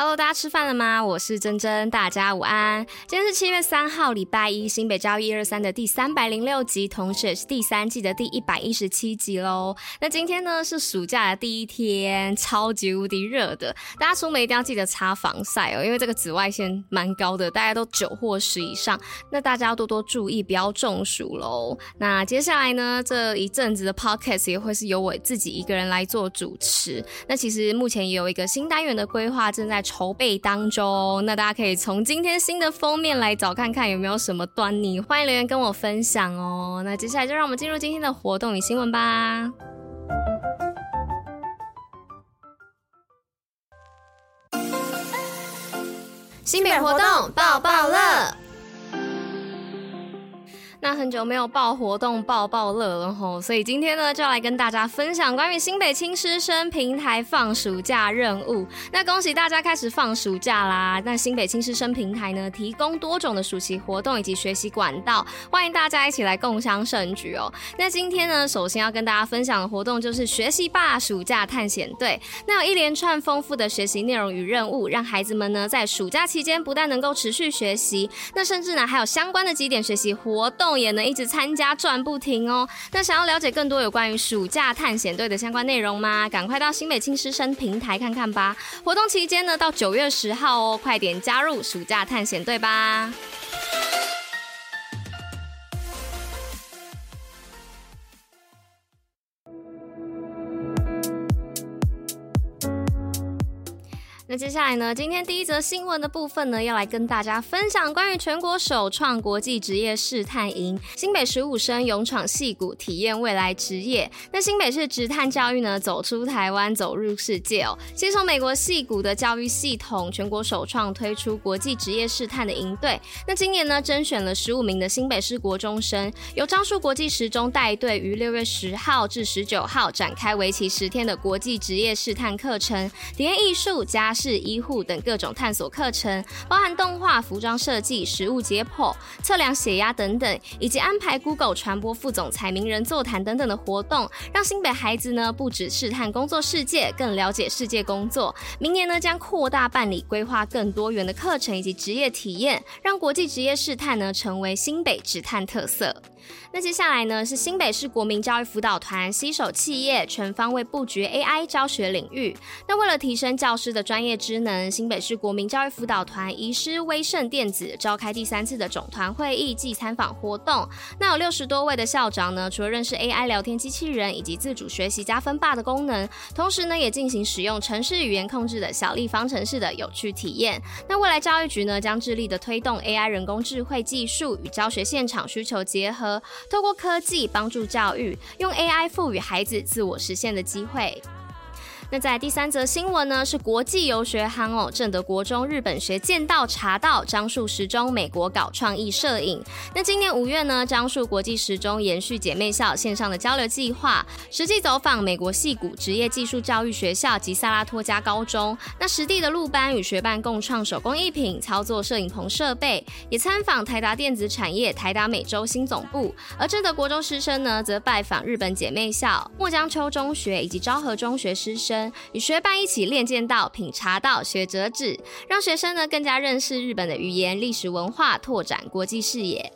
Hello，大家吃饭了吗？我是珍珍，大家午安。今天是七月三号，礼拜一，新北教育一二三的第三百零六集，同时也是第三季的第一百一十七集喽。那今天呢是暑假的第一天，超级无敌热的，大家出门一定要记得擦防晒哦，因为这个紫外线蛮高的，大家都九或十以上，那大家要多多注意，不要中暑喽。那接下来呢，这一阵子的 podcast 也会是由我自己一个人来做主持。那其实目前也有一个新单元的规划正在筹备当中，那大家可以从今天新的封面来找看看有没有什么端倪，欢迎留言跟我分享哦。那接下来就让我们进入今天的活动与新闻吧。新品活动爆爆乐。那很久没有报活动报报乐了吼，所以今天呢就要来跟大家分享关于新北青师生平台放暑假任务。那恭喜大家开始放暑假啦！那新北青师生平台呢提供多种的暑期活动以及学习管道，欢迎大家一起来共襄盛举哦。那今天呢，首先要跟大家分享的活动就是学习吧暑假探险队。那有一连串丰富的学习内容与任务，让孩子们呢在暑假期间不但能够持续学习，那甚至呢还有相关的几点学习活动。也能一直参加转不停哦。那想要了解更多有关于暑假探险队的相关内容吗？赶快到新北青师生平台看看吧。活动期间呢，到九月十号哦，快点加入暑假探险队吧。那接下来呢，今天第一则新闻的部分呢，要来跟大家分享关于全国首创国际职业试探营，新北十五生勇闯戏谷，体验未来职业。那新北市职探教育呢，走出台湾，走入世界哦。先从美国戏谷的教育系统，全国首创推出国际职业试探的营队。那今年呢，甄选了十五名的新北市国中生，由樟树国际十中带队，于六月十号至十九号展开为期十天的国际职业试探课程，体验艺术加。是医护等各种探索课程，包含动画、服装设计、食物解剖、测量血压等等，以及安排 Google 传播副总裁、名人座谈等等的活动，让新北孩子呢不止试探工作世界，更了解世界工作。明年呢将扩大办理，规划更多元的课程以及职业体验，让国际职业试探呢成为新北职探特色。那接下来呢是新北市国民教育辅导团携手企业，全方位布局 AI 教学领域。那为了提升教师的专业知能，新北市国民教育辅导团移师威盛电子，召开第三次的总团会议暨参访活动。那有六十多位的校长呢，除了认识 AI 聊天机器人以及自主学习加分霸的功能，同时呢也进行使用城市语言控制的小立方程式的有趣体验。那未来教育局呢将致力的推动 AI 人工智慧技术与教学现场需求结合。透过科技帮助教育，用 AI 赋予孩子自我实现的机会。那在第三则新闻呢，是国际游学夯哦，正德国中日本学剑道茶道，樟树实中美国搞创意摄影。那今年五月呢，樟树国际实中延续姐妹校线上的交流计划，实际走访美国戏谷职业技术教育学校及萨拉托加高中。那实地的入班与学伴共创手工艺品，操作摄影棚设备，也参访台达电子产业台达美洲新总部。而正德国中师生呢，则拜访日本姐妹校墨江丘中学以及昭和中学师生。与学伴一起练剑道、品茶道、学折纸，让学生呢更加认识日本的语言、历史文化，拓展国际视野。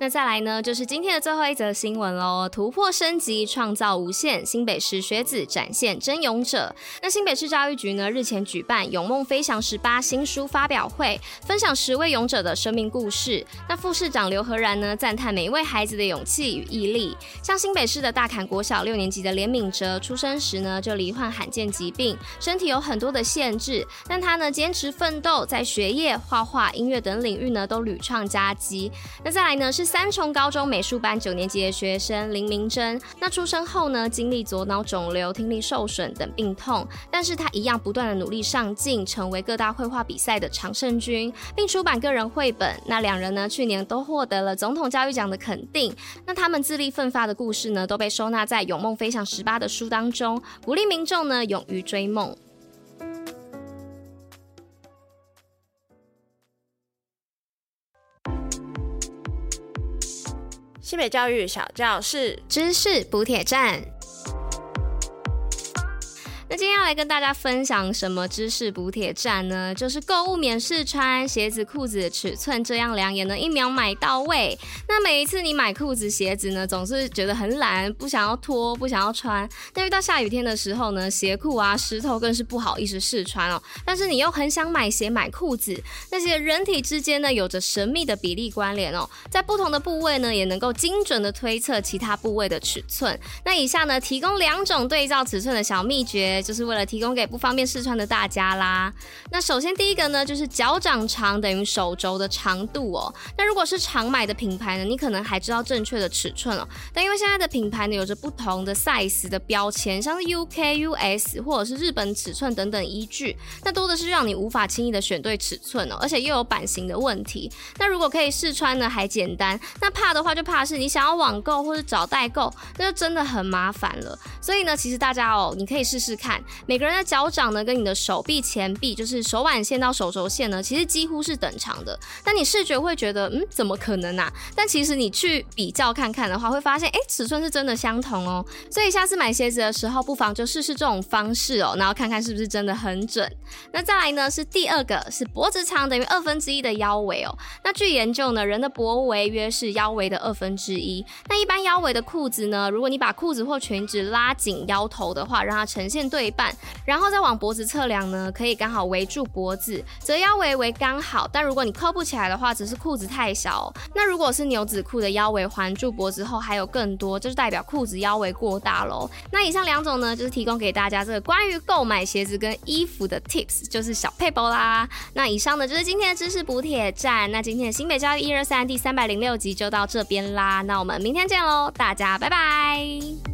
那再来呢，就是今天的最后一则新闻喽。突破升级，创造无限，新北市学子展现真勇者。那新北市教育局呢，日前举办《勇梦飞翔十八》新书发表会，分享十位勇者的生命故事。那副市长刘和然呢，赞叹每一位孩子的勇气与毅力。像新北市的大崁国小六年级的连敏哲，出生时呢就罹患罕见疾病，身体有很多的限制，但他呢坚持奋斗，在学业、画画、音乐等领域呢都屡创佳绩。那再来呢是。三重高中美术班九年级的学生林明珍，那出生后呢，经历左脑肿瘤、听力受损等病痛，但是他一样不断的努力上进，成为各大绘画比赛的常胜军，并出版个人绘本。那两人呢，去年都获得了总统教育奖的肯定。那他们自力奋发的故事呢，都被收纳在《勇梦飞翔十八》的书当中，鼓励民众呢，勇于追梦。新北教育小教室，知识补铁站。那今天要来跟大家分享什么知识补铁站呢？就是购物免试穿鞋子、裤子的尺寸，这样量也能一秒买到位。那每一次你买裤子、鞋子呢，总是觉得很懒，不想要脱，不想要穿。但遇到下雨天的时候呢，鞋裤啊湿透，更是不好意思试穿哦。但是你又很想买鞋、买裤子，那些人体之间呢，有着神秘的比例关联哦，在不同的部位呢，也能够精准的推测其他部位的尺寸。那以下呢，提供两种对照尺寸的小秘诀。就是为了提供给不方便试穿的大家啦。那首先第一个呢，就是脚掌长等于手肘的长度哦。那如果是常买的品牌呢，你可能还知道正确的尺寸哦。但因为现在的品牌呢，有着不同的 size 的标签，像是 UK、US 或者是日本尺寸等等依据，那多的是让你无法轻易的选对尺寸哦，而且又有版型的问题。那如果可以试穿呢，还简单。那怕的话，就怕是你想要网购或者找代购，那就真的很麻烦了。所以呢，其实大家哦，你可以试试看。每个人的脚掌呢，跟你的手臂前臂，就是手腕线到手肘线呢，其实几乎是等长的。但你视觉会觉得，嗯，怎么可能啊？但其实你去比较看看的话，会发现，哎，尺寸是真的相同哦。所以下次买鞋子的时候，不妨就试试这种方式哦，然后看看是不是真的很准。那再来呢，是第二个，是脖子长等于二分之一的腰围哦。那据研究呢，人的脖围约是腰围的二分之一。那一般腰围的裤子呢，如果你把裤子或裙子拉紧腰头的话，让它呈现对半。然后再往脖子测量呢，可以刚好围住脖子，折腰围为刚好。但如果你扣不起来的话，只是裤子太小。那如果是牛仔裤的腰围环住脖子后还有更多，就是代表裤子腰围过大喽。那以上两种呢，就是提供给大家这个关于购买鞋子跟衣服的 tips，就是小配包啦。那以上呢就是今天的知识补铁站。那今天的新北教育一二三第三百零六集就到这边啦。那我们明天见喽，大家拜拜。